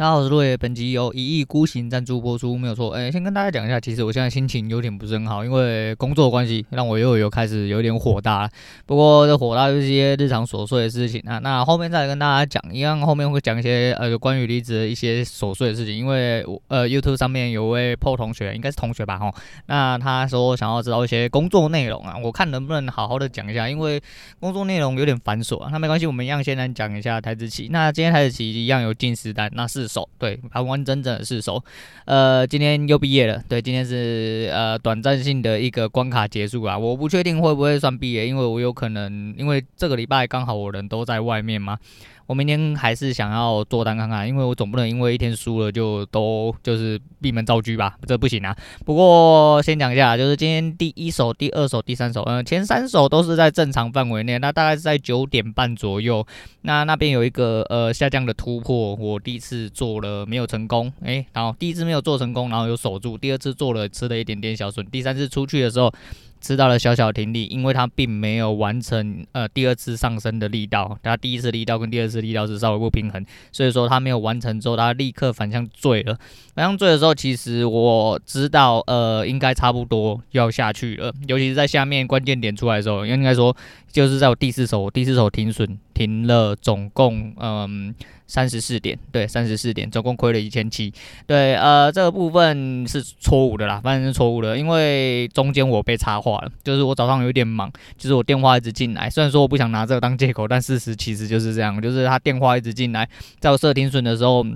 大家好，我是路野。本集由一意孤行赞助播出，没有错。哎，先跟大家讲一下，其实我现在心情有点不是很好，因为工作关系让我又有开始有点火大。不过这火大就是一些日常琐碎的事情啊。那后面再来跟大家讲，一样后面会讲一些呃关于离职的一些琐碎的事情。因为我呃 YouTube 上面有位 PO 同学，应该是同学吧吼，那他说想要知道一些工作内容啊，我看能不能好好的讲一下，因为工作内容有点繁琐啊。那没关系，我们一样先来讲一下台资企。那今天台资企一样有进实单，那是。手对，完完整整的是手，呃，今天又毕业了，对，今天是呃短暂性的一个关卡结束啊，我不确定会不会算毕业，因为我有可能因为这个礼拜刚好我人都在外面嘛。我明天还是想要做单看看，因为我总不能因为一天输了就都就是闭门造车吧，这不行啊。不过先讲一下，就是今天第一手、第二手、第三手，呃，前三手都是在正常范围内，那大概是在九点半左右。那那边有一个呃下降的突破，我第一次做了没有成功，诶、然后第一次没有做成功，然后有守住，第二次做了吃了一点点小损，第三次出去的时候。吃到了小小停力，因为它并没有完成呃第二次上升的力道，它第一次力道跟第二次力道是稍微不平衡，所以说它没有完成之后，它立刻反向坠了。反向坠的时候，其实我知道呃应该差不多要下去了，尤其是在下面关键点出来的时候，应该说就是在我第四手，第四手停损停了总共嗯。三十四点，对，三十四点，总共亏了一千七，对，呃，这个部分是错误的啦，反正是错误的，因为中间我被插话了，就是我早上有点忙，就是我电话一直进来，虽然说我不想拿这个当借口，但事实其实就是这样，就是他电话一直进来，在我设停损的时候。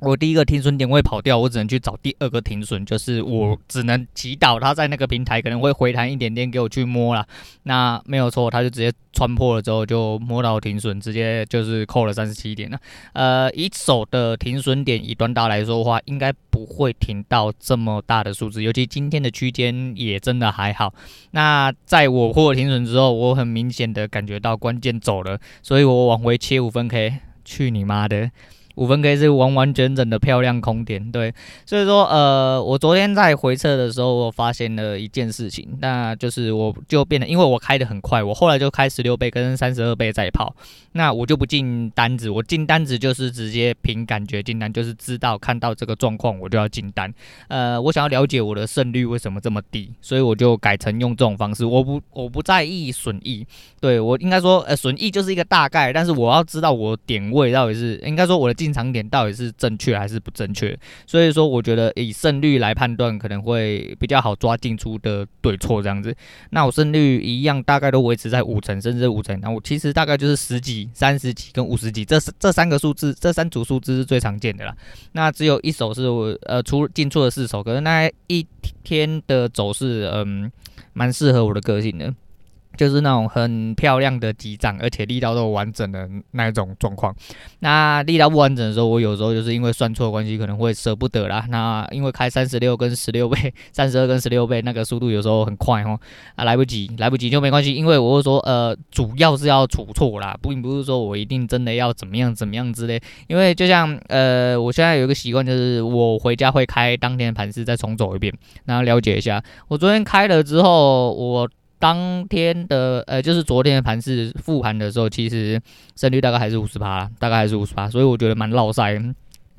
我第一个停损点会跑掉，我只能去找第二个停损，就是我只能祈祷它在那个平台可能会回弹一点点给我去摸了。那没有错，它就直接穿破了之后就摸到停损，直接就是扣了三十七点了。呃，一手的停损点以短打来说的话，应该不会停到这么大的数字，尤其今天的区间也真的还好。那在我破了停损之后，我很明显的感觉到关键走了，所以我往回切五分 K，去你妈的！五分 K 是完完整整的漂亮空点，对，所以说，呃，我昨天在回测的时候，我发现了一件事情，那就是我就变得，因为我开的很快，我后来就开十六倍跟三十二倍在跑，那我就不进单子，我进单子就是直接凭感觉进单，就是知道看到这个状况我就要进单，呃，我想要了解我的胜率为什么这么低，所以我就改成用这种方式，我不我不在意损益，对，我应该说，呃，损益就是一个大概，但是我要知道我点位到底是应该说我的进。进场点到底是正确还是不正确？所以说，我觉得以胜率来判断，可能会比较好抓进出的对错这样子。那我胜率一样，大概都维持在五成，甚至五成。那我其实大概就是十几、三十几跟五十几，这这三个数字，这三组数字是最常见的啦。那只有一手是我呃出进出了四手，可是那一天的走势，嗯，蛮适合我的个性的。就是那种很漂亮的急涨，而且力道都完整的那一种状况。那力道不完整的时候，我有时候就是因为算错关系，可能会舍不得啦。那因为开三十六跟十六倍，三十二跟十六倍，那个速度有时候很快哦，啊，来不及，来不及就没关系。因为我会说，呃，主要是要出错啦，并不是说我一定真的要怎么样怎么样之类。因为就像呃，我现在有一个习惯，就是我回家会开当天的盘势再重走一遍，然后了解一下。我昨天开了之后，我。当天的呃，就是昨天的盘是复盘的时候，其实胜率大概还是五十趴，大概还是五十趴，所以我觉得蛮落赛。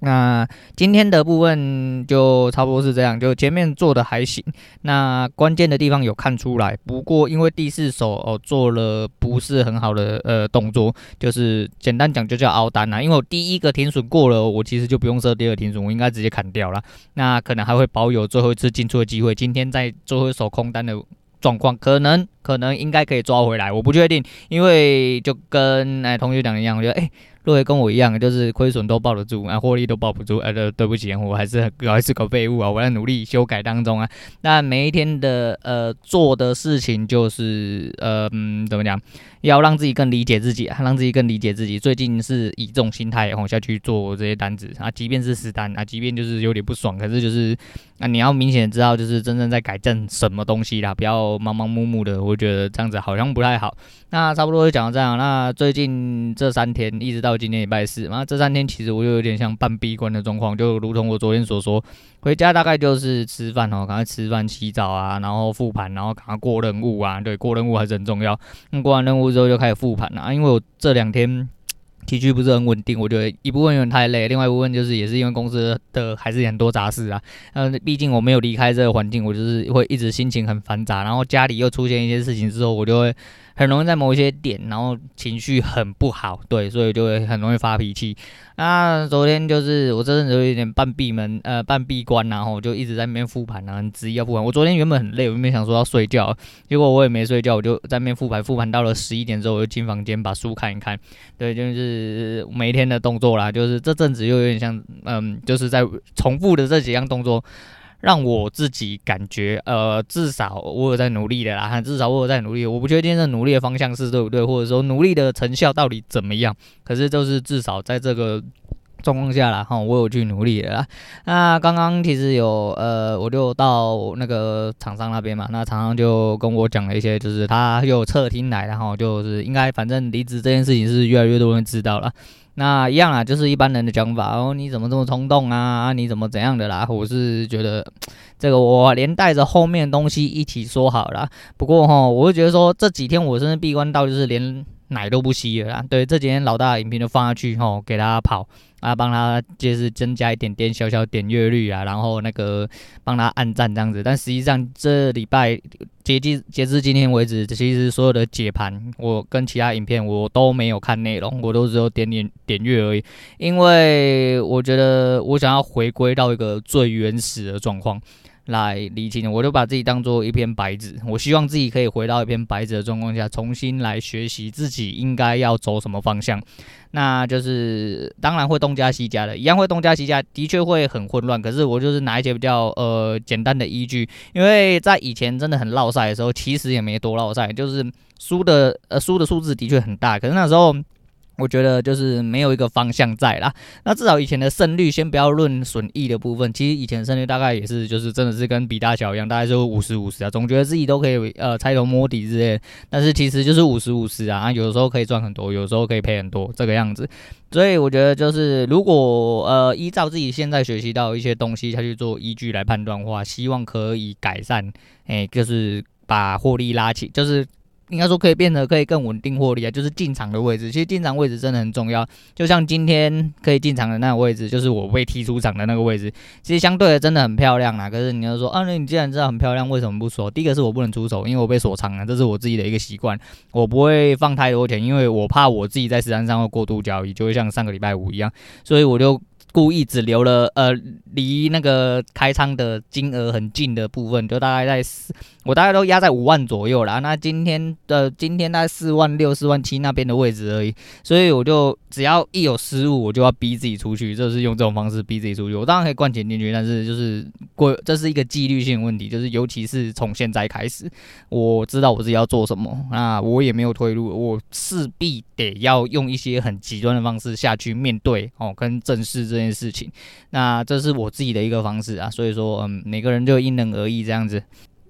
那今天的部分就差不多是这样，就前面做的还行，那关键的地方有看出来，不过因为第四手哦做了不是很好的呃动作，就是简单讲就叫凹单呐，因为我第一个停损过了，我其实就不用设第二停损，我应该直接砍掉了，那可能还会保有最后一次进出的机会，今天在最后一手空单的。状况可能可能应该可以抓回来，我不确定，因为就跟哎同学讲一样，我觉得哎。若也跟我一样，就是亏损都抱得住，啊，获利都抱不住，啊，对，对不起，我还是我还是个废物啊，我在努力修改当中啊。那每一天的呃做的事情就是呃嗯怎么讲，要让自己更理解自己，让自己更理解自己。最近是以这种心态往下去做这些单子啊，即便是实单啊，即便就是有点不爽，可是就是啊你要明显知道就是真正在改正什么东西啦，不要盲盲目目的，我觉得这样子好像不太好。那差不多就讲到这样，那最近这三天一直到。今天礼拜四嘛，这三天其实我就有点像半闭关的状况，就如同我昨天所说，回家大概就是吃饭哦，赶快吃饭、洗澡啊，然后复盘，然后赶快过任务啊，对，过任务还是很重要。那过完任务之后就开始复盘了啊，因为我这两天。体绪不是很稳定，我觉得一部分有点太累，另外一部分就是也是因为公司的还是很多杂事啊。嗯，毕竟我没有离开这个环境，我就是会一直心情很繁杂，然后家里又出现一些事情之后，我就会。很容易在某一些点，然后情绪很不好，对，所以就会很容易发脾气。那昨天就是我真的有点半闭门，呃，半闭关，然后我就一直在那边复盘，啊，很执意要复盘。我昨天原本很累，我原本想说要睡觉，结果我也没睡觉，我就在那边复盘，复盘到了十一点之后，我就进房间把书看一看。对，就是每天的动作啦，就是这阵子又有点像，嗯，就是在重复的这几样动作。让我自己感觉，呃，至少我有在努力的啦，至少我有在努力。我不确定这努力的方向是对不对，或者说努力的成效到底怎么样。可是就是至少在这个状况下啦，哈，我有去努力的啦。那刚刚其实有，呃，我就到那个厂商那边嘛，那厂商就跟我讲了一些，就是他又侧听来，然后就是应该反正离职这件事情是越来越多人知道了。那一样啊，就是一般人的讲法哦。你怎么这么冲动啊？你怎么怎样的啦？我是觉得这个我连带着后面东西一起说好了。不过哈，我会觉得说这几天我真的闭关到就是连奶都不吸了啦。对，这几天老大的影片都放下去吼，给大家跑。啊，帮他就是增加一点点小小点阅率啊，然后那个帮他按赞这样子。但实际上这礼拜截至截至今天为止，其实所有的解盘我跟其他影片我都没有看内容，我都只有点点点阅而已。因为我觉得我想要回归到一个最原始的状况。来理清，我就把自己当做一篇白纸。我希望自己可以回到一篇白纸的状况下，重新来学习自己应该要走什么方向。那就是当然会东加西加的，一样会东加西加，的确会很混乱。可是我就是拿一些比较呃简单的依据，因为在以前真的很落赛的时候，其实也没多落赛，就是输的呃输的数字的确很大。可是那时候。我觉得就是没有一个方向在啦。那至少以前的胜率，先不要论损益的部分，其实以前胜率大概也是，就是真的是跟比大小一样，大概就五十五十啊。总觉得自己都可以呃猜头摸底之类，但是其实就是五十五十啊。有的时候可以赚很多，有的时候可以赔很多，这个样子。所以我觉得就是如果呃依照自己现在学习到一些东西，下去做依据来判断的话，希望可以改善，哎，就是把获利拉起，就是。应该说可以变得可以更稳定获利啊，就是进场的位置。其实进场位置真的很重要。就像今天可以进场的那个位置，就是我被踢出场的那个位置。其实相对的真的很漂亮啊。可是你要说啊，那你既然知道很漂亮，为什么不锁？第一个是我不能出手，因为我被锁仓了，这是我自己的一个习惯。我不会放太多钱，因为我怕我自己在实战上会过度交易，就会像上个礼拜五一样。所以我就。故意只留了呃离那个开仓的金额很近的部分，就大概在四，我大概都压在五万左右啦。那今天的今天大概四万六、四万七那边的位置而已，所以我就只要一有失误，我就要逼自己出去，就是用这种方式逼自己出去。我当然可以灌钱进去，但是就是过这是一个纪律性问题，就是尤其是从现在开始，我知道我自己要做什么，那我也没有退路，我势必得要用一些很极端的方式下去面对哦，跟正视这。这件事情，那这是我自己的一个方式啊，所以说，嗯，每个人就因人而异这样子。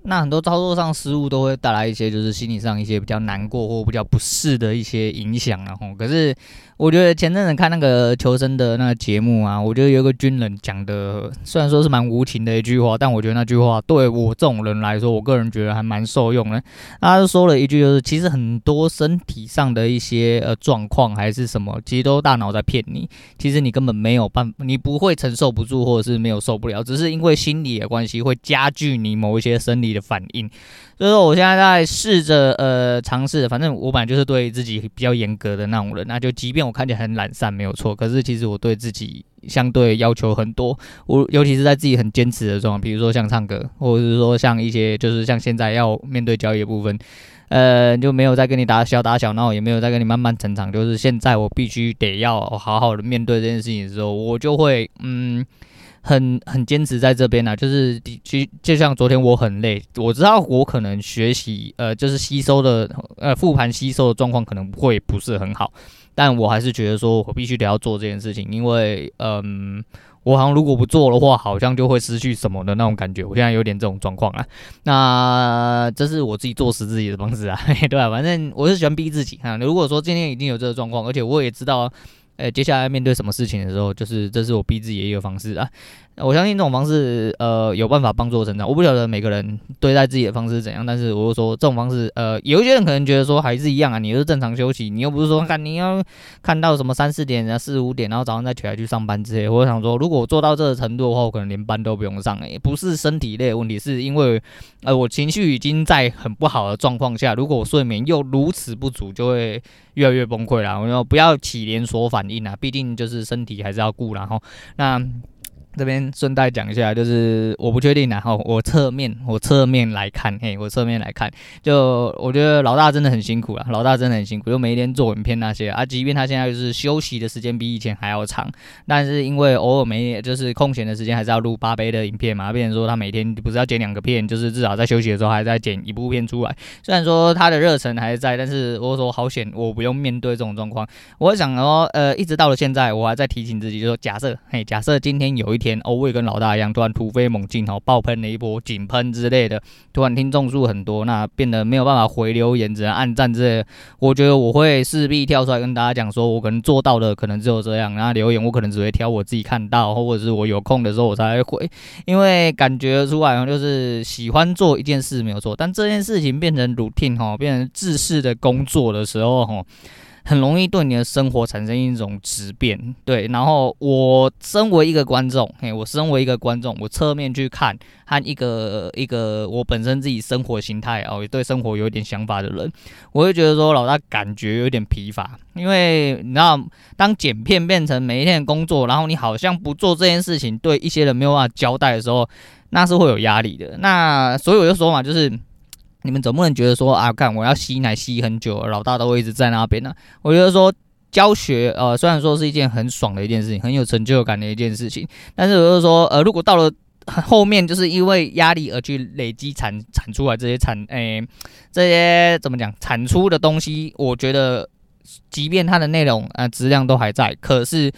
那很多操作上失误都会带来一些，就是心理上一些比较难过或比较不适的一些影响啊。可是我觉得前阵子看那个求生的那个节目啊，我觉得有个军人讲的，虽然说是蛮无情的一句话，但我觉得那句话对我这种人来说，我个人觉得还蛮受用的。他就说了一句，就是其实很多身体上的一些呃状况还是什么，其实都大脑在骗你。其实你根本没有办，你不会承受不住，或者是没有受不了，只是因为心理的关系会加剧你某一些生理的反应，所以说我现在在试着呃尝试，反正我本来就是对自己比较严格的那种人，那就即便我看起来很懒散没有错，可是其实我对自己相对要求很多，我尤其是在自己很坚持的状况，比如说像唱歌，或者是说像一些就是像现在要面对交易的部分，呃就没有再跟你打小打小闹，也没有再跟你慢慢成长，就是现在我必须得要好好的面对这件事情的时候，我就会嗯。很很坚持在这边呢、啊，就是就就像昨天我很累，我知道我可能学习呃就是吸收的呃复盘吸收的状况可能会不是很好，但我还是觉得说我必须得要做这件事情，因为嗯我好像如果不做的话，好像就会失去什么的那种感觉，我现在有点这种状况啊。那这是我自己做死自己的方式啊，对吧、反正我是喜欢逼自己啊。如果说今天已经有这个状况，而且我也知道。呃，接下来面对什么事情的时候，就是这是我逼自己的一个方式啊。我相信这种方式，呃，有办法帮助我成长。我不晓得每个人对待自己的方式是怎样，但是我就说这种方式，呃，有一些人可能觉得说还是一样啊，你是正常休息，你又不是说看你要看到什么三四点啊、四五点，然后早上再起来去上班之类。我想说，如果做到这个程度的话，我可能连班都不用上诶、不是身体累的问题，是因为呃，我情绪已经在很不好的状况下，如果我睡眠又如此不足，就会越来越崩溃了。我说不要起连锁反应啊，毕竟就是身体还是要顾，然后那。这边顺带讲一下，就是我不确定然后我侧面我侧面来看，嘿，我侧面来看，就我觉得老大真的很辛苦了，老大真的很辛苦，就每一天做影片那些啊，即便他现在就是休息的时间比以前还要长，但是因为偶尔没就是空闲的时间，还是要录八杯的影片嘛，变成说他每天不是要剪两个片，就是至少在休息的时候还在剪一部片出来。虽然说他的热忱还是在，但是我说好险，我不用面对这种状况。我想说，呃，一直到了现在，我还在提醒自己，就说假设，嘿，假设今天有一天。哦，我也跟老大一样，突然突飞猛进，哦，爆喷了一波，井喷之类的，突然听众数很多，那变得没有办法回留言，只能按赞之类。我觉得我会势必跳出来跟大家讲，说我可能做到的可能只有这样，然后留言我可能只会挑我自己看到，或者是我有空的时候我才会回，因为感觉出来就是喜欢做一件事没有错，但这件事情变成 routine 哈，变成自式的工作的时候哈。很容易对你的生活产生一种质变，对。然后我身为一个观众，嘿，我身为一个观众，我侧面去看，和一个一个我本身自己生活形态哦，也对生活有点想法的人，我会觉得说老大感觉有点疲乏，因为你知道，当剪片变成每一天的工作，然后你好像不做这件事情，对一些人没有办法交代的时候，那是会有压力的。那所以我就说嘛，就是。你们总不能觉得说啊，看我要吸奶吸很久，老大都会一直在那边呢、我觉得说教学，呃，虽然说是一件很爽的一件事情，很有成就感的一件事情，但是我就说，呃，如果到了后面，就是因为压力而去累积产产出来这些产，诶、这些怎么讲产出的东西，我觉得，即便它的内容啊质量都还在，可是。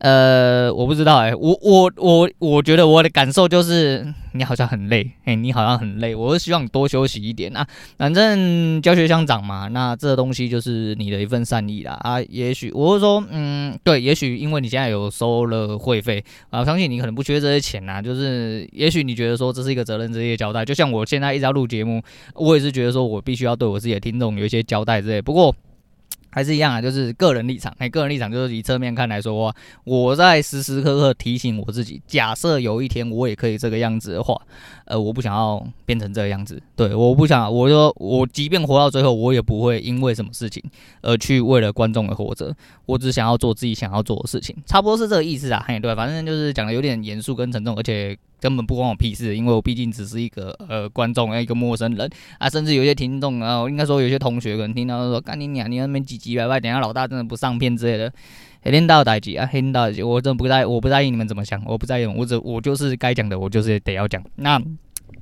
呃，我不知道哎、我我我我觉得我的感受就是你好像很累，哎、你好像很累，我是希望你多休息一点啊。反正教学相长嘛，那这东西就是你的一份善意啦啊。也许我是说，嗯，对，也许因为你现在有收了会费啊，相信你可能不缺这些钱呐。就是也许你觉得说这是一个责任之类的交代，就像我现在一直要录节目，我也是觉得说我必须要对我自己的听众有一些交代之类。不过。还是一样啊，就是个人立场。哎，个人立场就是以侧面看来说，我在时时刻刻提醒我自己，假设有一天我也可以这个样子的话，呃，我不想要变成这个样子。对，我不想，我说我即便活到最后，我也不会因为什么事情而去为了观众而活着。我只想要做自己想要做的事情，差不多是这个意思啊。嘿，对，反正就是讲的有点严肃跟沉重，而且。根本不关我屁事，因为我毕竟只是一个呃观众，一个陌生人啊，甚至有些听众啊，应该说有些同学可能听到说，干你娘，你那边唧唧歪歪，等下老大真的不上片之类的，黑天道代志啊，黑天道代志，我真不在，我不在意你们怎么想，我不在意，我只我就是该讲的，我就是得要讲。那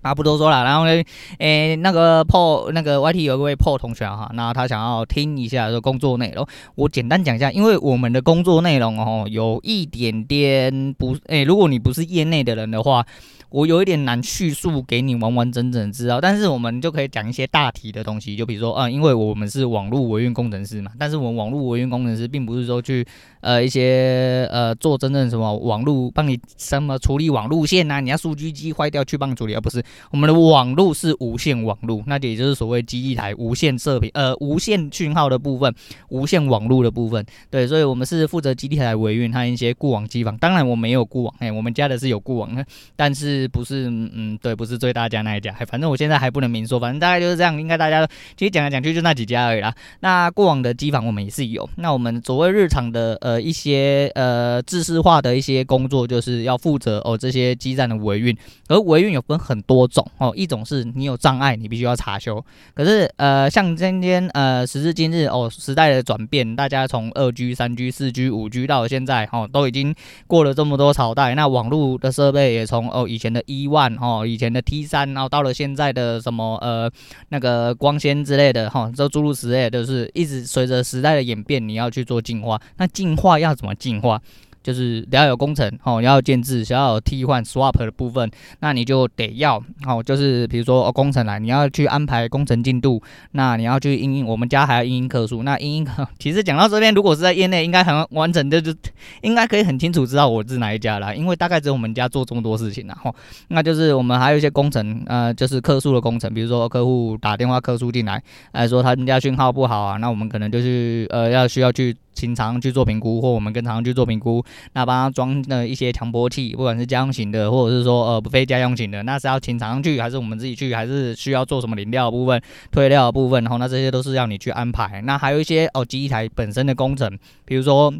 啊不多说了，然后呢，诶、那个破那个 YT 有一位破同学哈，那他想要听一下这工作内容，我简单讲一下，因为我们的工作内容哦，有一点点不，诶、如果你不是业内的人的话。我有一点难叙述给你完完整整知道，但是我们就可以讲一些大体的东西，就比如说啊，因为我们是网络维运工程师嘛，但是我们网络维运工程师并不是说去呃一些呃做真正什么网络帮你什么处理网路线呐、啊，你要数据机坏掉去帮你处理，而不是我们的网络是无线网络，那也就是所谓基地台无线射频呃 无线讯号的部分，无线网络的部分，对，所以我们是负责基地台维运和一些固网机房，当然我没有固网，哎，我们家的是有固网，但是。不是嗯对，不是最大家那一家，还反正我现在还不能明说，反正大概就是这样，应该大家其实讲来讲去就那几家而已啦。那过往的机房我们也是有，那我们所谓日常的呃呃一些呃制式化的一些工作，就是要负责哦这些基站的维运，而维运有分很多种哦，一种是你有障碍，你必须要查修，可是呃像今天呃时至今日哦时代的转变，大家从二 G、三 G、四 G、五 G 到现在哦都已经过了这么多朝代，那网络的设备也从哦以前。的 E1 哦，以前的 T3，然后到了现在的什么呃那个光纤之类的哈，这诸如此类，都是一直随着时代的演变，你要去做进化。那进化要怎么进化？就是只要有工程哦，你要建置，想要有替换 swap 的部分，那你就得要哦，就是比如说哦，工程来，你要去安排工程进度，那你要去因应，我们家还要因应客诉，那因应，其实讲到这边，如果是在业内，应该很完整的就应该可以很清楚知道我是哪一家啦，因为大概只有我们家做这么多事情啦，吼，那就是我们还有一些工程，呃，就是客诉的工程，比如说客户打电话客诉进来，呃说他们家讯号不好啊，那我们可能就是呃要需要去。请厂去做评估，或我们跟厂去做评估，那帮他装的一些强波器，不管是家用型的，或者是说呃非家用型的，那是要请厂商去，还是我们自己去，还是需要做什么临料的部分、推料的部分，然后那这些都是要你去安排。那还有一些哦机台本身的工程，比如说。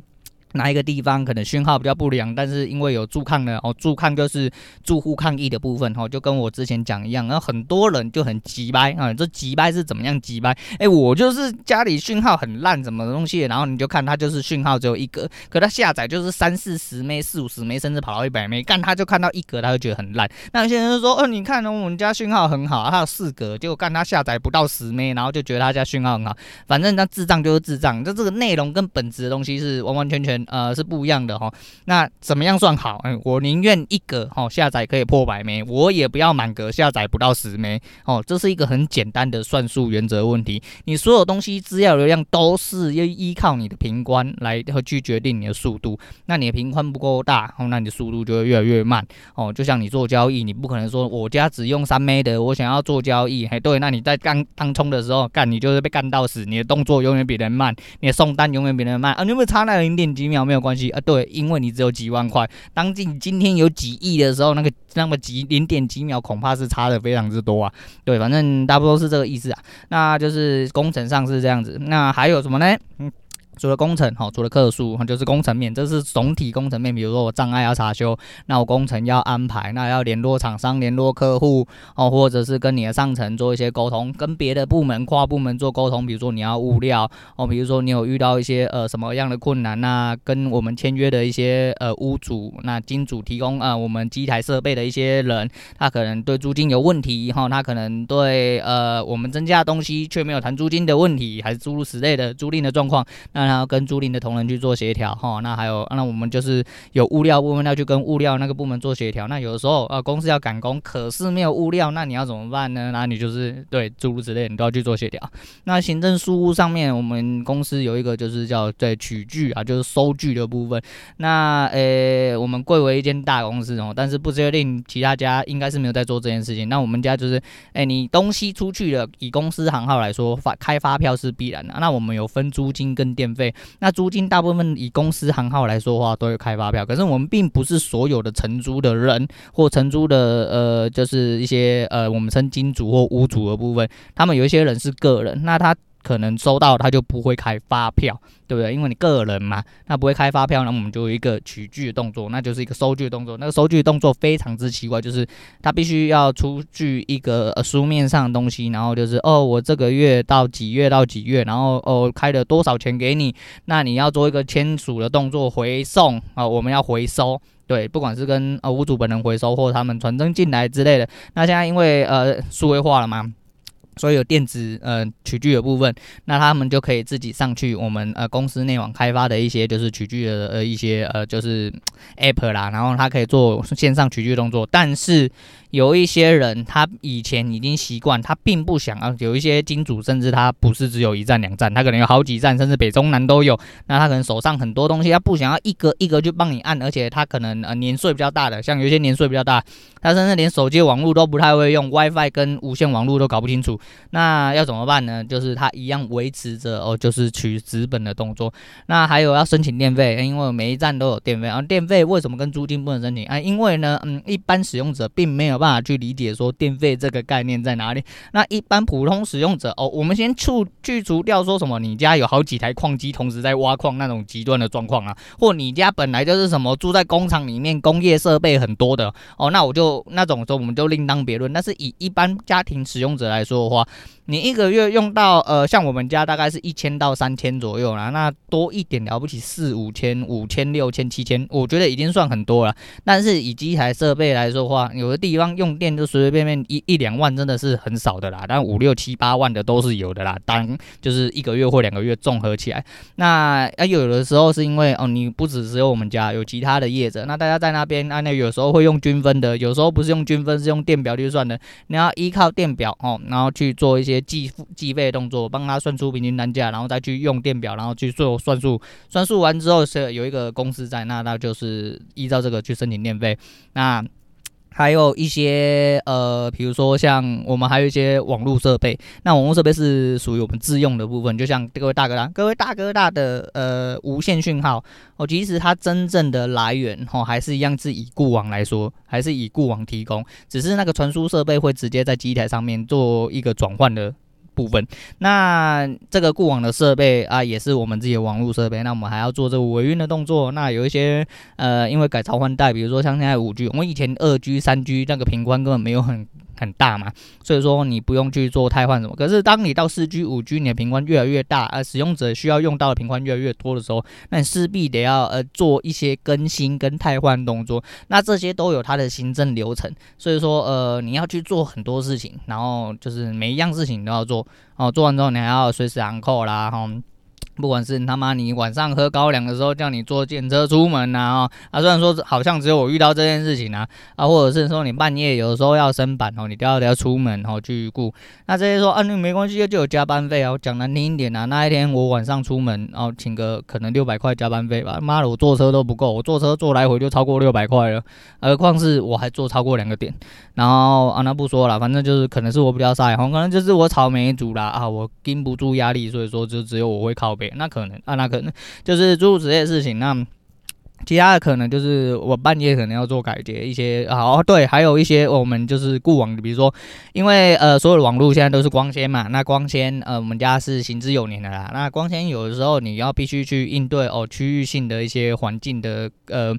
哪一个地方可能讯号比较不良，但是因为有住抗呢，哦，住抗就是住户抗议的部分，哦，就跟我之前讲一样，然后很多人就很急掰啊，这急掰是怎么样急掰？哎，我就是家里讯号很烂，什么东西，然后你就看它就是讯号只有一格，可它下载就是三四十枚、四五十枚，甚至跑到一百枚，干他就看到一格，他就觉得很烂。那有些人就说，哦，你看我们家讯号很好，它有四格，结果干他下载不到十枚，然后就觉得他家讯号很好，反正那智障就是智障，就这个内容跟本质的东西是完完全全。呃，是不一样的哈。那怎么样算好？嗯，我宁愿一格哈下载可以破百枚，我也不要满格下载不到十枚。哦，这是一个很简单的算术原则问题。你所有东西资料流量都是要依靠你的频宽来去决定你的速度。那你的频宽不够大，哦，那你的速度就会越来越慢。哦，就像你做交易，你不可能说我家只用三枚的，我想要做交易，嘿，对，那你在刚当冲的时候干，你就是被干到死，你的动作永远比人慢，你的送单永远比人慢啊，你有没有差那零点几？秒没有关系啊，对，因为你只有几万块。当今今天有几亿的时候，那个那么几零点几秒，恐怕是差的非常之多啊。对，反正大不多是这个意思啊。那就是工程上是这样子。那还有什么呢？嗯。除了工程，哈，除了客诉，就是工程面，这是总体工程面。比如说我障碍要查修，那我工程要安排，那要联络厂商、联络客户，哦，或者是跟你的上层做一些沟通，跟别的部门、跨部门做沟通。比如说你要物料，哦，比如说你有遇到一些呃什么样的困难，那跟我们签约的一些呃屋主，那金主提供呃我们机台设备的一些人，他可能对租金有问题，哈，他可能对呃我们增加的东西却没有谈租金的问题，还是诸如此类的租赁的状况，那。然后跟租赁的同仁去做协调，哈，那还有，那我们就是有物料部分要去跟物料那个部门做协调。那有的时候，呃，公司要赶工，可是没有物料，那你要怎么办呢？那你就是对诸如此类，你都要去做协调。那行政事务上面，我们公司有一个就是叫对取据啊，就是收据的部分。那呃，我们贵为一间大公司哦，但是不确定其他家应该是没有在做这件事情。那我们家就是，哎，你东西出去了，以公司行号来说，发开发票是必然的。那我们有分租金跟电对。那租金大部分以公司行号来说话，都会开发票。可是我们并不是所有的承租的人或承租的呃，就是一些呃，我们称金主或屋主的部分，他们有一些人是个人，那他。可能收到他就不会开发票，对不对？因为你个人嘛，那不会开发票，那我们就有一个取据的动作，那就是一个收据的动作。那个收据的动作非常之奇怪，就是他必须要出具一个呃书面上的东西，然后就是哦，我这个月到几月到几月，然后哦开了多少钱给你，那你要做一个签署的动作回送啊，我们要回收，对，不管是跟呃屋主本人回收，或者他们传真进来之类的。那现在因为呃数位化了嘛。所以有电子呃取具的部分，那他们就可以自己上去我们呃公司内网开发的一些就是取具的呃一些呃就是 app 啦，然后他可以做线上取具动作，但是。有一些人，他以前已经习惯，他并不想要。有一些金主，甚至他不是只有一站两站，他可能有好几站，甚至北中南都有。那他可能手上很多东西，他不想要一个一个就帮你按，而且他可能呃年岁比较大的，像有些年岁比较大，他甚至连手机网络都不太会用，WiFi 跟无线网络都搞不清楚。那要怎么办呢？就是他一样维持着哦，就是取资本的动作。那还有要申请电费，因为每一站都有电费。然后电费为什么跟租金不能申请啊？因为呢，嗯，一般使用者并没有。办法去理解说电费这个概念在哪里？那一般普通使用者哦，我们先去去除掉说什么你家有好几台矿机同时在挖矿那种极端的状况啊，或你家本来就是什么住在工厂里面，工业设备很多的哦，那我就那种时候我们就另当别论。但是以一般家庭使用者来说的话，啊，你一个月用到呃，像我们家大概是一千到三千左右啦，那多一点了不起四五千、五千、六千、七千，我觉得已经算很多了。但是以机台设备来说的话，有的地方用电就随随便便一一两万，真的是很少的啦。但五六七八万的都是有的啦。当就是一个月或两个月综合起来，那啊有的时候是因为哦，你不只只有我们家，有其他的业者，那大家在那边啊，那有时候会用均分的，有时候不是用均分，是用电表去算的。你要依靠电表哦，然后去做一些计计费动作，帮他算出平均单价，然后再去用电表，然后去做算数。算数完之后是有一个公司在，那那就是依照这个去申请电费。那还有一些呃，比如说像我们还有一些网络设备，那网络设备是属于我们自用的部分，就像各位大哥大、各位大哥大的呃无线讯号哦，其实它真正的来源哦，还是一样是以固网来说，还是以固网提供，只是那个传输设备会直接在机台上面做一个转换的。部分，那这个固网的设备啊，也是我们自己的网络设备。那我们还要做这个维运的动作。那有一些呃，因为改朝换代，比如说像现在五 G，我们以前二 G、三 G 那个频宽根本没有很。很大嘛，所以说你不用去做汰换什么。可是当你到四 G、五 G，你的频宽越来越大，而使用者需要用到的频宽越来越多的时候，那你势必得要呃做一些更新跟汰换动作。那这些都有它的行政流程，所以说呃你要去做很多事情，然后就是每一样事情你都要做。哦，做完之后你还要随时昂扣啦，哈。不管是他妈你晚上喝高粱的时候叫你坐电车出门呐，啊，啊虽然说好像只有我遇到这件事情啊，啊或者是说你半夜有时候要升板哦，你都要得要出门哦去顾，那这些说啊你没关系就有加班费啊，讲难听一点啊，那一天我晚上出门然后请个可能六百块加班费吧，妈的我坐车都不够，我坐车坐来回就超过六百块了，何况是我还坐超过两个点，然后啊那不说了，反正就是可能是我比较晒，可能就是我草莓族啦啊，我经不住压力，所以说就只有我会靠背那可能啊，那可能就是诸如此类事情。那其他的可能就是我半夜可能要做改节一些。好，对，还有一些我们就是固网，比如说，因为呃所有的网络现在都是光纤嘛，那光纤呃我们家是行之有年的啦。那光纤有的时候你要必须去应对哦区域性的一些环境的呃。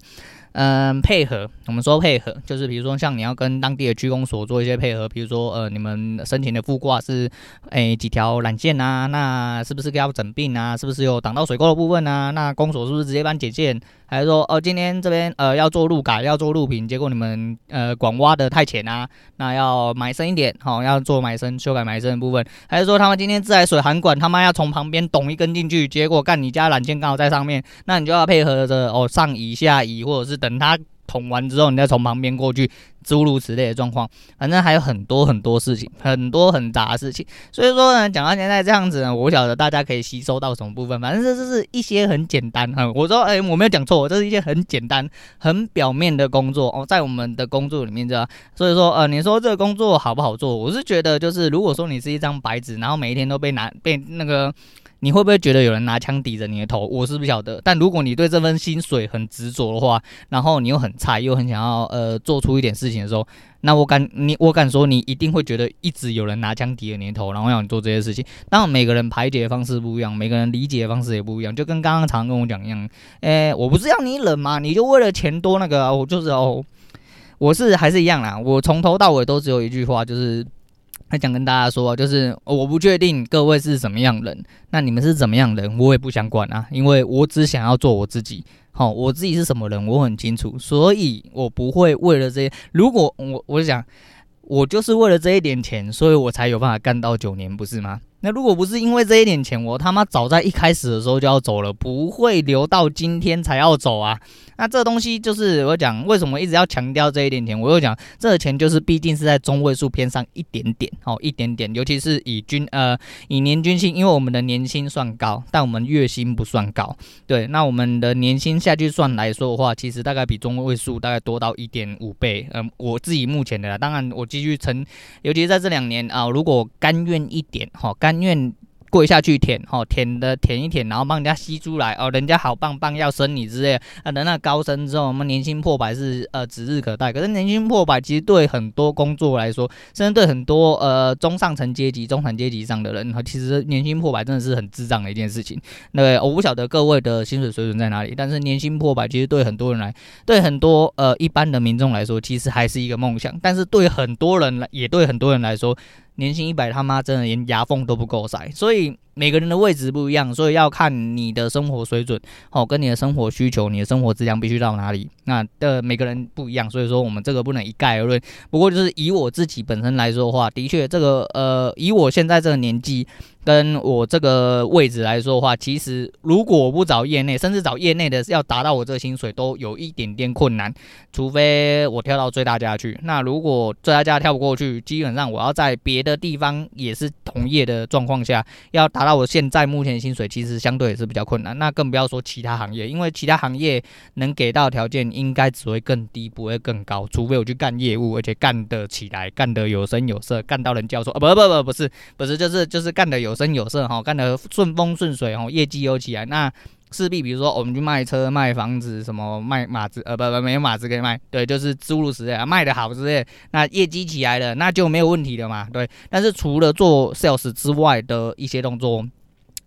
嗯，配合我们说配合，就是比如说像你要跟当地的居公所做一些配合，比如说呃，你们申请的副挂是诶几条缆线啊，那是不是要整并啊？是不是有挡到水沟的部分啊？那公所是不是直接帮解线？还是说哦，今天这边呃要做路改，要做路平，结果你们呃管挖的太浅啊，那要埋深一点，好、要做埋深修改埋深的部分。还是说他们今天自来水涵管他妈要从旁边懂一根进去，结果干你家缆线刚好在上面，那你就要配合着哦上移下移，或者是等他。捅完之后，你再从旁边过去，诸如此类的状况，反正还有很多很多事情，很多很杂的事情。所以说呢，讲到现在这样子呢，我晓得大家可以吸收到什么部分。反正这是一些很简单哈，我说哎、我没有讲错，这是一些很简单、很表面的工作哦，在我们的工作里面，这样。所以说呃，你说这个工作好不好做？我是觉得就是，如果说你是一张白纸，然后每一天都被拿被那个。你会不会觉得有人拿枪抵着你的头？我是不晓得。但如果你对这份薪水很执着的话，然后你又很菜，又很想要呃做出一点事情的时候，那我敢你我敢说，你一定会觉得一直有人拿枪抵着你的头，然后让你做这些事情。当然，每个人排解的方式不一样，每个人理解的方式也不一样。就跟刚刚常跟我讲一样，诶，我不是要你冷嘛，你就为了钱多那个，我就是哦，我是还是一样啦。我从头到尾都只有一句话，就是。还想跟大家说，就是我不确定各位是什么样人，那你们是怎么样人，我也不想管啊，因为我只想要做我自己。好，我自己是什么人，我很清楚，所以我不会为了这些。如果我我想，我就是为了这一点钱，所以我才有办法干到九年，不是吗？那如果不是因为这一点钱，我他妈早在一开始的时候就要走了，不会留到今天才要走啊。那这东西就是我讲，为什么一直要强调这一点钱？我又讲，这个钱就是毕竟是在中位数偏上一点点，哦，一点点，尤其是以均呃以年均薪，因为我们的年薪算高，但我们月薪不算高。对，那我们的年薪下去算来说的话，其实大概比中位数大概多到一点五倍。嗯、我自己目前的啦，当然我继续成，尤其在这两年啊，如果甘愿一点，哈，甘甘愿。跪下去舔，吼舔的舔一舔，然后帮人家吸出来哦，人家好棒棒要生你之类啊，等那高升之后，我们年薪破百是呃指日可待。可是年薪破百其实对很多工作来说，甚至对很多呃中上层阶级、中产阶级上的人，其实年薪破百真的是很智障的一件事情。那我不晓得各位的薪水水准在哪里，但是年薪破百其实对很多人来，对很多呃一般的民众来说，其实还是一个梦想。但是对很多人来，也对很多人来说。年薪一百，他妈真的连牙缝都不够塞，所以。每个人的位置不一样，所以要看你的生活水准，哦，跟你的生活需求、你的生活质量必须到哪里。那的每个人不一样，所以说我们这个不能一概而论。不过就是以我自己本身来说的话，的确这个呃，以我现在这个年纪。跟我这个位置来说的话，其实如果我不找业内，甚至找业内的要达到我这个薪水，都有一点点困难。除非我跳到最大家去，那如果最大家跳不过去，基本上我要在别的地方也是同业的状况下，要达到那我现在目前薪水，其实相对也是比较困难。那更不要说其他行业，因为其他行业能给到条件应该只会更低，不会更高。除非我去干业务，而且干得起来，干得有声有色，干到人叫说啊，不不不，不是不是，就是就是干得有。声有色哈，干得顺风顺水哈，业绩有起来，那势必比如说我们去卖车、卖房子、什么卖马子，呃不不没有马子可以卖，对，就是诸如此类，卖得好之类，那业绩起来了，那就没有问题了嘛，对。但是除了做 sales 之外的一些动作，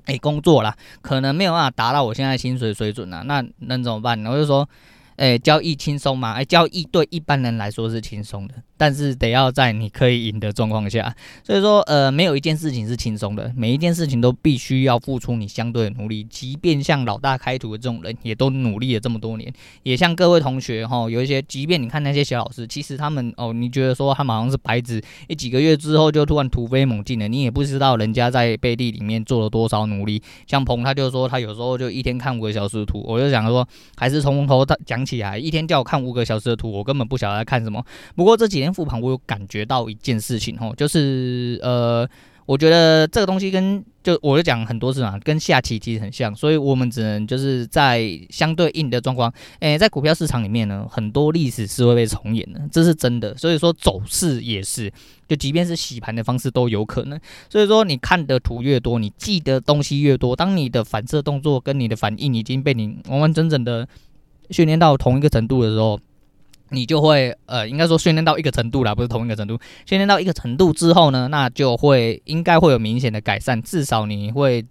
哎，工作啦，可能没有办法达到我现在薪水水准啊，那能怎么办呢？我就说。诶，交易轻松嘛？诶，交易对一般人来说是轻松的，但是得要在你可以赢的状况下。所以说，呃，没有一件事情是轻松的，每一件事情都必须要付出你相对的努力。即便像老大开图的这种人，也都努力了这么多年。也像各位同学哈，有一些，即便你看那些小老师，其实他们哦，你觉得说他们好像是白纸，一几个月之后就突然突飞猛进了，你也不知道人家在背地里面做了多少努力。像鹏，他就说他有时候就一天看五个小时的图，我就想说，还是从头讲。起来，一天叫我看五个小时的图，我根本不晓得在看什么。不过这几天复盘，我有感觉到一件事情哦，就是呃，我觉得这个东西跟就我就讲很多次嘛，跟下棋其实很像，所以我们只能就是在相对应的状况，诶，在股票市场里面呢，很多历史是会被重演的，这是真的。所以说走势也是，就即便是洗盘的方式都有可能。所以说你看的图越多，你记的东西越多，当你的反射动作跟你的反应已经被你完完整整的。训练到同一个程度的时候，你就会呃，应该说训练到一个程度啦，不是同一个程度。训练到一个程度之后呢，那就会应该会有明显的改善，至少你会。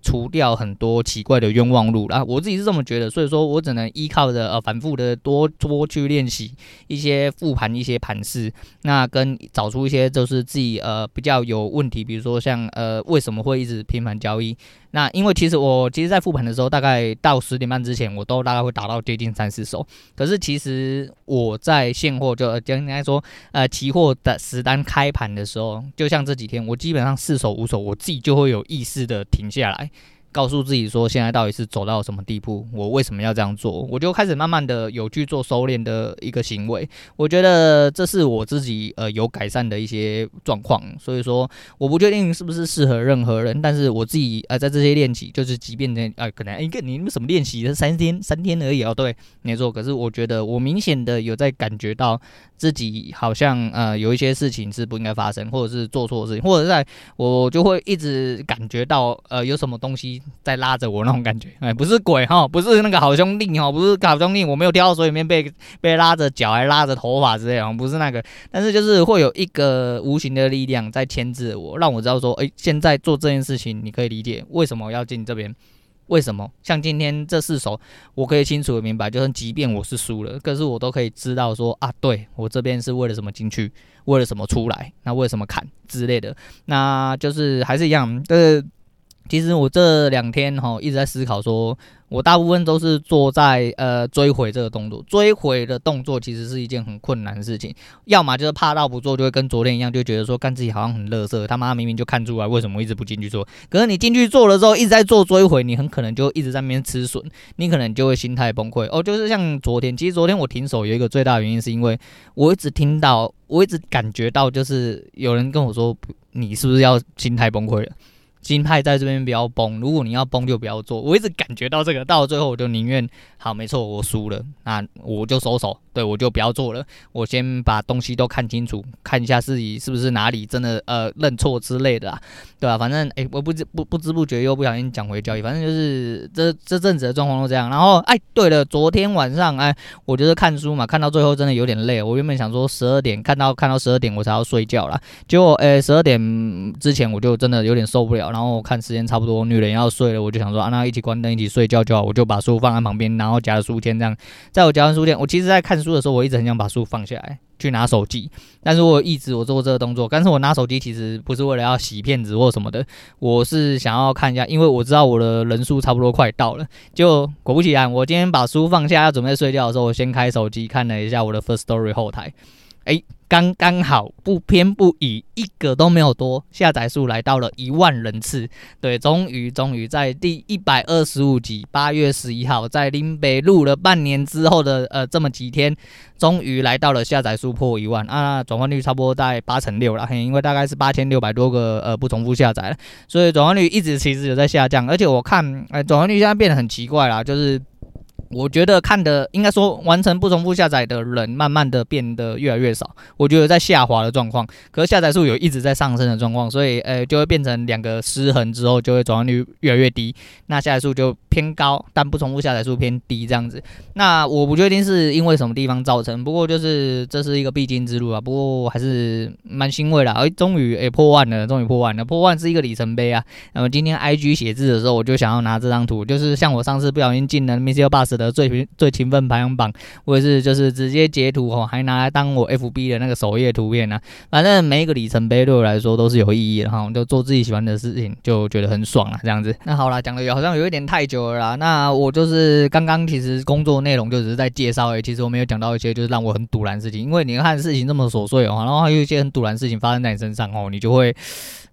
除掉很多奇怪的冤枉路啦，我自己是这么觉得，所以说我只能依靠着呃反复的多多去练习一些复盘一些盘势，那跟找出一些就是自己呃比较有问题，比如说像呃为什么会一直频繁交易？那因为其实我其实在复盘的时候，大概到十点半之前，我都大概会打到接近三四手，可是其实我在现货就应该说呃期货的实单开盘的时候，就像这几天，我基本上四手五手，我自己就会有意识的停下来。告诉自己说，现在到底是走到什么地步？我为什么要这样做？我就开始慢慢的有去做收敛的一个行为。我觉得这是我自己呃有改善的一些状况。所以说，我不确定是不是适合任何人，但是我自己呃在这些练习，就是即便呢呃可能一个、欸、你们什么练习？是三天三天而已哦。对，没错。可是我觉得我明显的有在感觉到自己好像呃有一些事情是不应该发生，或者是做错事情，或者在我就会一直感觉到呃有什么东西。在拉着我那种感觉，哎，不是鬼哈，不是那个好兄弟哈，不是好兄弟，我没有掉到水里面被被拉着脚，还拉着头发之类的，不是那个，但是就是会有一个无形的力量在牵制我，让我知道说，哎，现在做这件事情，你可以理解为什么要进这边，为什么？像今天这四手，我可以清楚的明白，就是即便我是输了，可是我都可以知道说啊，对我这边是为了什么进去，为了什么出来，那为什么砍之类的，那就是还是一样，就是。其实我这两天哈一直在思考，说我大部分都是做在呃追回这个动作，追回的动作其实是一件很困难的事情，要么就是怕到不做，就会跟昨天一样，就觉得说干自己好像很乐色，他妈明明就看出来为什么一直不进去做，可是你进去做了之后一直在做追回，你很可能就一直在那边吃损，你可能就会心态崩溃哦。就是像昨天，其实昨天我停手有一个最大的原因是因为我一直听到，我一直感觉到就是有人跟我说，你是不是要心态崩溃了？金派在这边不要崩，如果你要崩就不要做。我一直感觉到这个，到了最后我就宁愿好，没错，我输了，那我就收手。对，我就不要做了。我先把东西都看清楚，看一下自己是不是哪里真的呃认错之类的啊，对吧、啊？反正哎，我不知不不知不觉又不小心讲回交易，反正就是这这阵子的状况都这样。然后哎，对了，昨天晚上哎，我就是看书嘛，看到最后真的有点累。我原本想说十二点看到看到十二点我才要睡觉啦，结果哎十二点之前我就真的有点受不了。然后我看时间差不多，女人要睡了，我就想说啊，那一起关灯一起睡觉就好。我就把书放在旁边，然后夹着书签这样。在我夹完书签，我其实在看书。书的时候，我一直很想把书放下来去拿手机，但是我一直我做这个动作，但是我拿手机其实不是为了要洗片子或什么的，我是想要看一下，因为我知道我的人数差不多快到了，就果不其然，我今天把书放下要准备睡觉的时候，我先开手机看了一下我的 First Story 后台，哎。刚刚好不偏不倚，一个都没有多，下载数来到了一万人次。对，终于终于在第一百二十五集，八月十一号，在林北录了半年之后的呃这么几天，终于来到了下载数破一万啊，转换率差不多在八成六了，因为大概是八千六百多个呃不重复下载了，所以转换率一直其实有在下降，而且我看哎转换率现在变得很奇怪啦，就是。我觉得看的应该说完成不重复下载的人，慢慢的变得越来越少。我觉得在下滑的状况，可是下载数有一直在上升的状况，所以呃就会变成两个失衡之后，就会转换率越来越低。那下载数就偏高，但不重复下载数偏低这样子。那我不确定是因为什么地方造成，不过就是这是一个必经之路啊。不过还是蛮欣慰的，哎，终于哎破万了，终于破万了，破万是一个里程碑啊。那么今天 IG 写字的时候，我就想要拿这张图，就是像我上次不小心进了 m i s s i l Bus 的最勤最勤奋排行榜，我也是就是直接截图哦，还拿来当我 FB 的那个首页图片呢、反正每一个里程碑对我来说都是有意义的哈，就做自己喜欢的事情，就觉得很爽了这样子。那好了，讲的好像有一点太久了啦。那我就是刚刚其实工作内容就只是在介绍诶，其实我没有讲到一些就是让我很堵然事情，因为你看事情这么琐碎哦，然后还有一些很堵然事情发生在你身上哦，你就会。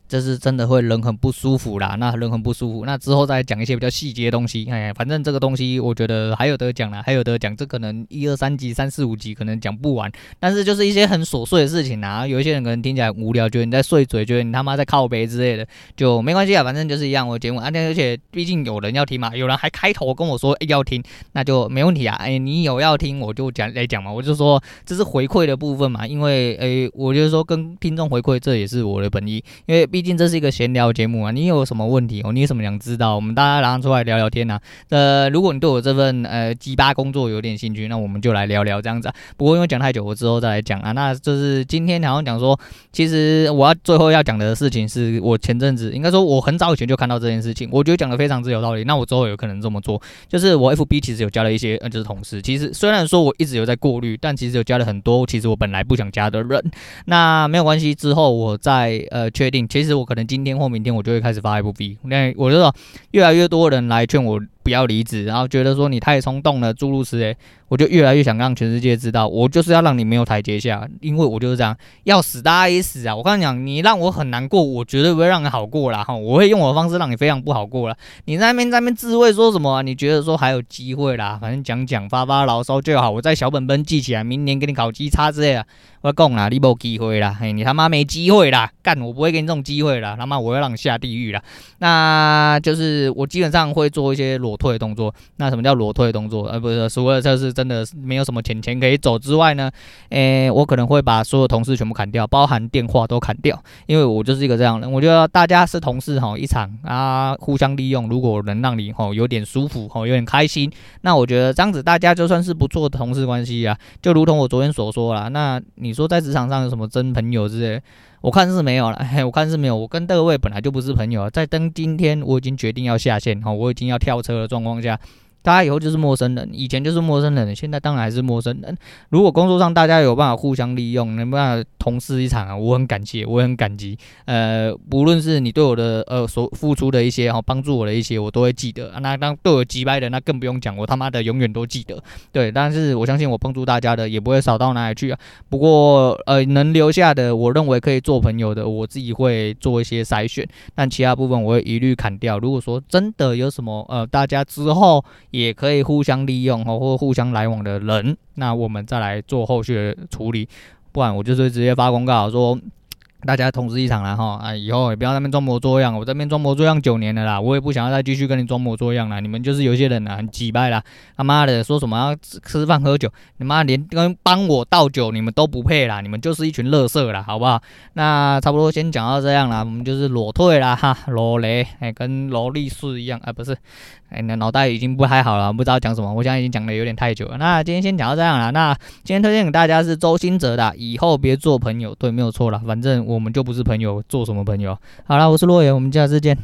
这是真的会人很不舒服啦，那人很不舒服。那之后再讲一些比较细节的东西，哎，反正这个东西我觉得还有得讲啦，还有得讲。这可能一二三集、三四五集可能讲不完，但是就是一些很琐碎的事情啊。有一些人可能听起来无聊，觉得你在碎嘴，觉得你他妈在靠北之类的，就没关系啊，反正就是一样我节目。而且而且毕竟有人要听嘛，有人还开头跟我说，要听，那就没问题啊。哎，你有要听我就讲来讲嘛，我就说这是回馈的部分嘛，因为哎，我就是说跟听众回馈，这也是我的本意，因为毕竟这是一个闲。聊节目啊，你有什么问题哦？你有什么想知道？我们大家拿出来聊聊天呐、啊。呃，如果你对我这份呃鸡巴工作有点兴趣，那我们就来聊聊这样子、啊。不过因为讲太久，我之后再来讲啊。那就是今天好像讲说，其实我要最后要讲的事情，是我前阵子应该说我很早以前就看到这件事情，我觉得讲的非常之有道理。那我之后有可能这么做，就是我 FB 其实有加了一些，呃，就是同事。其实虽然说我一直有在过滤，但其实有加了很多，其实我本来不想加的人。那没有关系，之后我再呃确定。其实其实我可能今天或明天我就会开始。发 FB，那我知道越来越多人来劝我不要离职，然后觉得说你太冲动了，诸如此类。我就越来越想让全世界知道，我就是要让你没有台阶下，因为我就是这样，要死大家也死啊！我跟你讲，你让我很难过，我绝对不会让你好过啦。哈！我会用我的方式让你非常不好过啦。你在那边在那边自慰说什么啊？你觉得说还有机会啦？反正讲讲发发牢骚就好，我在小本本记起来，明年给你考鸡叉之类的。我讲啦，你没机会啦，嘿，你他妈没机会啦！干，我不会给你这种机会啦，他妈我要让你下地狱啦。那就是我基本上会做一些裸退的动作。那什么叫裸退的动作？呃，不是，除了这是。真的没有什么钱钱可以走之外呢，诶，我可能会把所有同事全部砍掉，包含电话都砍掉，因为我就是一个这样的人。我觉得大家是同事哈，一场啊，互相利用，如果能让你哈有点舒服哈，有点开心，那我觉得这样子大家就算是不错的同事关系啊。就如同我昨天所说啦，那你说在职场上有什么真朋友之类，我看是没有了，我看是没有。我跟各位本来就不是朋友，在登今天我已经决定要下线哈，我已经要跳车的状况下。大家以后就是陌生人，以前就是陌生人，现在当然还是陌生人。如果工作上大家有办法互相利用，能办法同事一场啊，我很感谢，我很感激。呃，不论是你对我的呃所付出的一些哈，帮助我的一些，我都会记得。啊、那当对我击败的，那更不用讲，我他妈的永远都记得。对，但是我相信我帮助大家的也不会少到哪里去啊。不过呃，能留下的，我认为可以做朋友的，我自己会做一些筛选，但其他部分我会一律砍掉。如果说真的有什么呃，大家之后。也可以互相利用哦，或互相来往的人，那我们再来做后续的处理，不然我就是直接发公告说。大家同时一场了哈啊！以后也不要那边装模作样，我这边装模作样九年了啦，我也不想要再继续跟你装模作样了。你们就是有些人啊，很机掰啦，他妈的说什么要吃饭喝酒，你妈连跟帮我倒酒你们都不配啦，你们就是一群垃圾啦，好不好？那差不多先讲到这样啦，我们就是裸退啦哈，裸雷哎，跟劳力士一样啊，不是哎，那脑袋已经不太好了，不知道讲什么，我现在已经讲的有点太久了。那今天先讲到这样了，那今天推荐给大家是周星哲的，以后别做朋友，对，没有错了，反正我。我们就不是朋友，做什么朋友？好了，我是洛言，我们下次见。